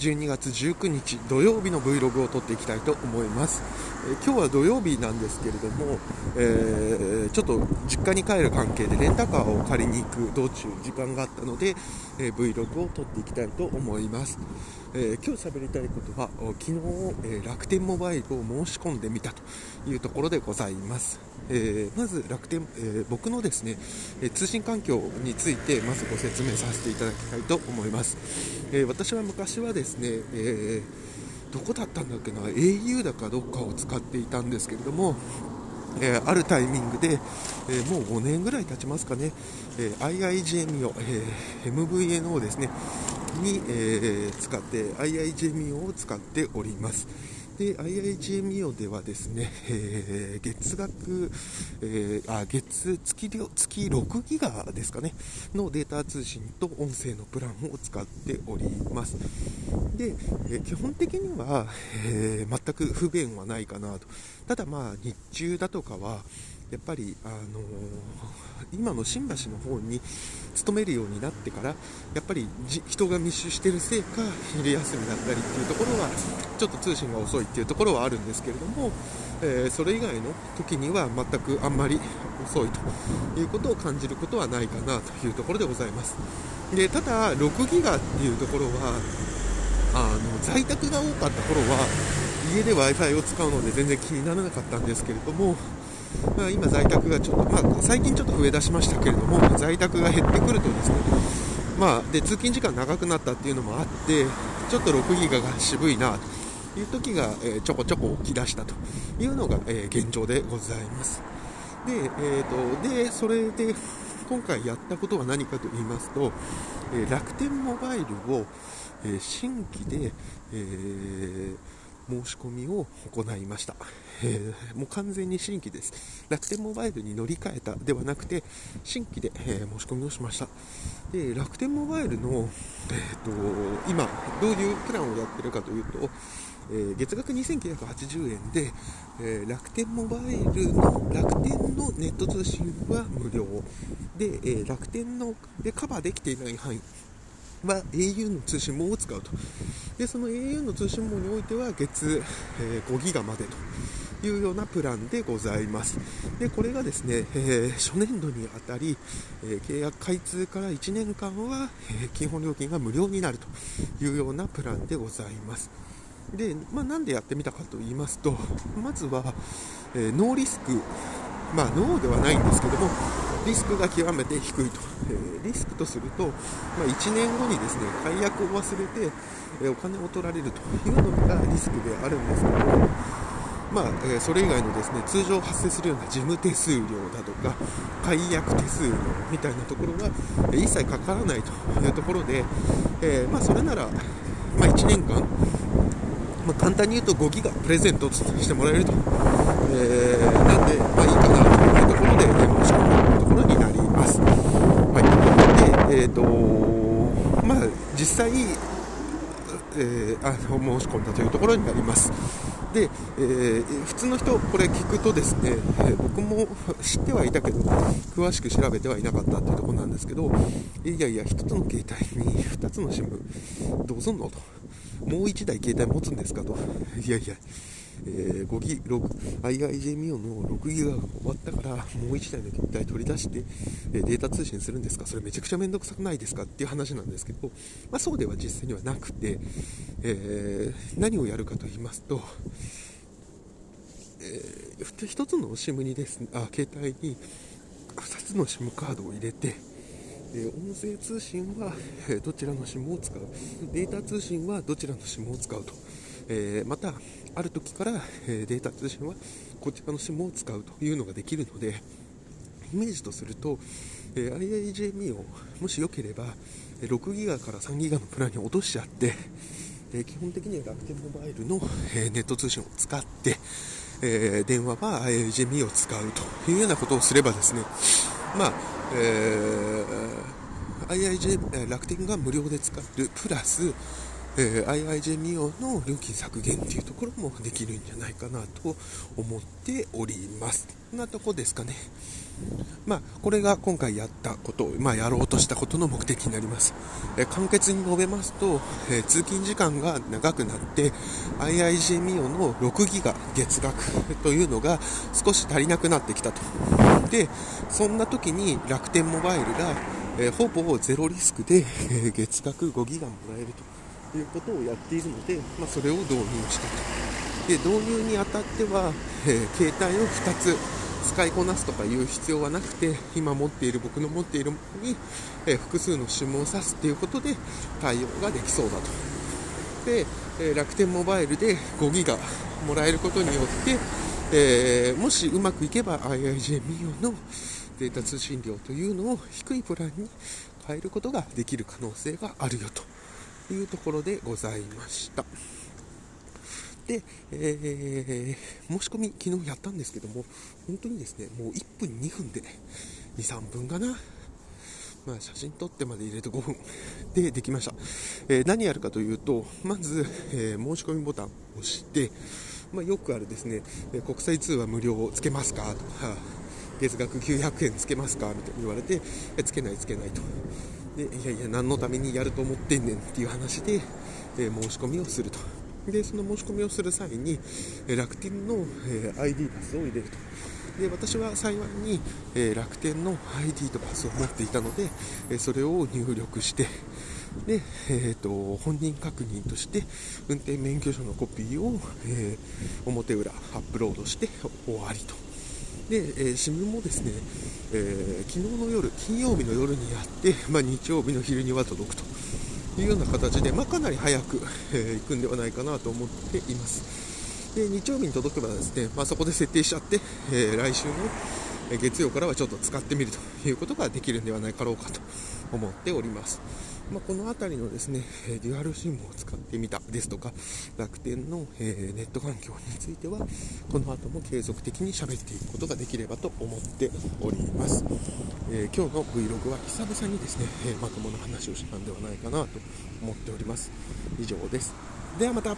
12月19日土曜日の Vlog を撮っていきたいと思います、今日は土曜日なんですけれども、えー、ちょっと実家に帰る関係でレンタカーを借りに行く道中時間があったので、え Vlog を撮っていきたいと思います、え今日喋りたいことは昨日、え楽天モバイルを申し込んでみたというところでございます。え、まず楽天、え、僕のですね、え通信環境についてまずご説明させていただきたいと思います、え私は昔はですね、えどこだったんだっけな？au だかどっかを使っていたんですけれどもえー、あるタイミングで、えー、もう5年ぐらい経ちますかね、えー、IIGMO、え MVNO ですね、に、え使って、IIGMO を使っております。で IIGMO ではですね、えー、月額、えー、あ月月月6ギガですかねのデータ通信と音声のプランを使っております。で、えー、基本的には、え全く不便はないかなと。ただまあ日中だとかはやっぱり、あのー、今の新橋の方に勤めるようになってからやっぱり人が密集しているせいか昼休みだったりっていうところはちょっと通信が遅いっていうところはあるんですけれども、えー、それ以外の時には全くあんまり遅いということを感じることはないかなというところでございます。でただ6ギガっていうところはあの在宅が多かった頃は家で w i f i を使うので全然気にならなかったんですけれども、今、在宅がちょっと、まあ、最近ちょっと増え出しましたけれども、在宅が減ってくるとですね、まあ、で通勤時間長くなったっていうのもあって、ちょっと6ギガが渋いなという時が、え、ちょこちょこ起き出したというのが、え、現状でございます。で、えーと、でそれで今回やったことは何かと言いますと、え、楽天モバイルを、え新規で、えー申し込みを行いました、えー、もう完全に新規です。楽天モバイルに乗り換えたではなくて新規で、えー、申し込みをしました。で楽天モバイルの、えーと、今どういうプランをやってるかというとえー、月額2980円で、えー、楽天モバイルの楽天のネット通信は無料。で、えー、楽天のでカバーできていない範囲。は au の通信網を使うと。でその au の通信網においては月、え、5ギガまでというようなプランでございます。でこれがですね、え、初年度にあたり、え、契約開通から1年間は、え基本料金が無料になるというようなプランでございます。で、まあ、なんでやってみたかと言いますとまずは、えノーリスク。まあノーではないんですけどもリスクが極めて低いと、え、リスクとすると、まあ、1年後にですね解約を忘れて、え、お金を取られるというのがリスクであるんですけどまあえ、それ以外のですね通常発生するような事務手数料だとか解約手数料みたいなところが、え一切かからないというところで、えまあ、それなら、まあ、1年間、ま、簡単に言うと5ギガプレゼントしてもらえると、えなんで、まあ、いいかなというところで、申し込むえーとまあ、実際、えー、あの申し込んだというところになります。で、えー、普通の人、これ聞くとですね、えー、僕も知ってはいたけど、詳しく調べてはいなかったっていうところなんですけど、いやいや、1つの携帯に2つの SIM、どうすんのと、もう1台携帯持つんですかと、いやいや、えー、5ギ IIJMIO の6ギガが終わったから、もう1台の携帯取り出して、えー、データ通信するんですか？それめちゃくちゃめんどくさくないですか？っていう話なんですけど、まあ、そうでは実際にはなくて、えー、何をやるかと言いますと、えー、1つの SIM にですね、あ、携帯に2つの SIM カードを入れて、え音声通信はえどちらの SIM を使う？データ通信はどちらの SIM を使うと？えー、またある時から、えデータ通信はこちらの SIM を使うというのができるのでイメージとすると、え IIJME をもしよければ6ギガから3ギガのプランに落としちゃって、え基本的には楽天モバイルの、えネット通信を使って、え電話は IIJME を使うというようなことをすればですねまあ、えー IIJ 楽天が無料で使えるプラス、えー、IIJ ミオの料金削減っていうところもできるんじゃないかなと思っております。こんなとこですかね。まあ、これが今回やったこと、まあ、やろうとしたことの目的になります。え簡潔に述べますと、え通勤時間が長くなって、IIJ ミオの6ギガ月額というのが少し足りなくなってきたと。で、そんな時に楽天モバイルが、えほぼゼロリスクで、え月額5ギガもらえるとということをやっているので、まあ、それを導入したと。で導入にあたっては、え携帯を2つ使いこなすとかいう必要はなくて今持っている僕の持っているものに、え複数の SIM を挿すっていうことで対応ができそうだとで、え楽天モバイルで5ギガもらえることによって、えー、もしうまくいけば IIJ ミオのデータ通信量というのを低いプランに変えることができる可能性があるよというところでございました。で、えー、申し込み昨日やったんですけども、本当にですね、もう1分2分で、2、3分かな。まあ、写真撮ってまで入れて5分でできました。えー、何やるかというと、まず、えー、申し込みボタンを押して、まあ、よくあるですね、え国際通話無料をつけますか？とか、月額900円つけますか？みたいに言われて、えつけないつけないと。で、いやいや、何のためにやると思ってんねんっていう話で、え申し込みをすると。でその申し込みをする際に楽天のえ ID パスを入れるとで私は幸いにえ楽天の ID とパスを持っていたのでえそれを入力してで、えーと、本人確認として運転免許証のコピーを、えー、表裏アップロードして終わりとで、えー、SIM もですね、えー、昨日の夜金曜日の夜にやって、まあ、日曜日の昼には届くというような形で、まあ、かなり早く、えー、行くんではないかなと思っています。で日曜日に届けばですね、まあ、そこで設定しちゃって、え、来週の月曜からはちょっと使ってみるということができるんではないかろうかと思っております。まあ、この辺りのですね、デュアル SIM を使ってみたですとか、楽天の、え、ネット環境については、この後も継続的に喋っていくことができればと思っております。えー、今日の Vlog は久々にですね、え、まともな話をしたんではないかなと思っております。以上です。ではまた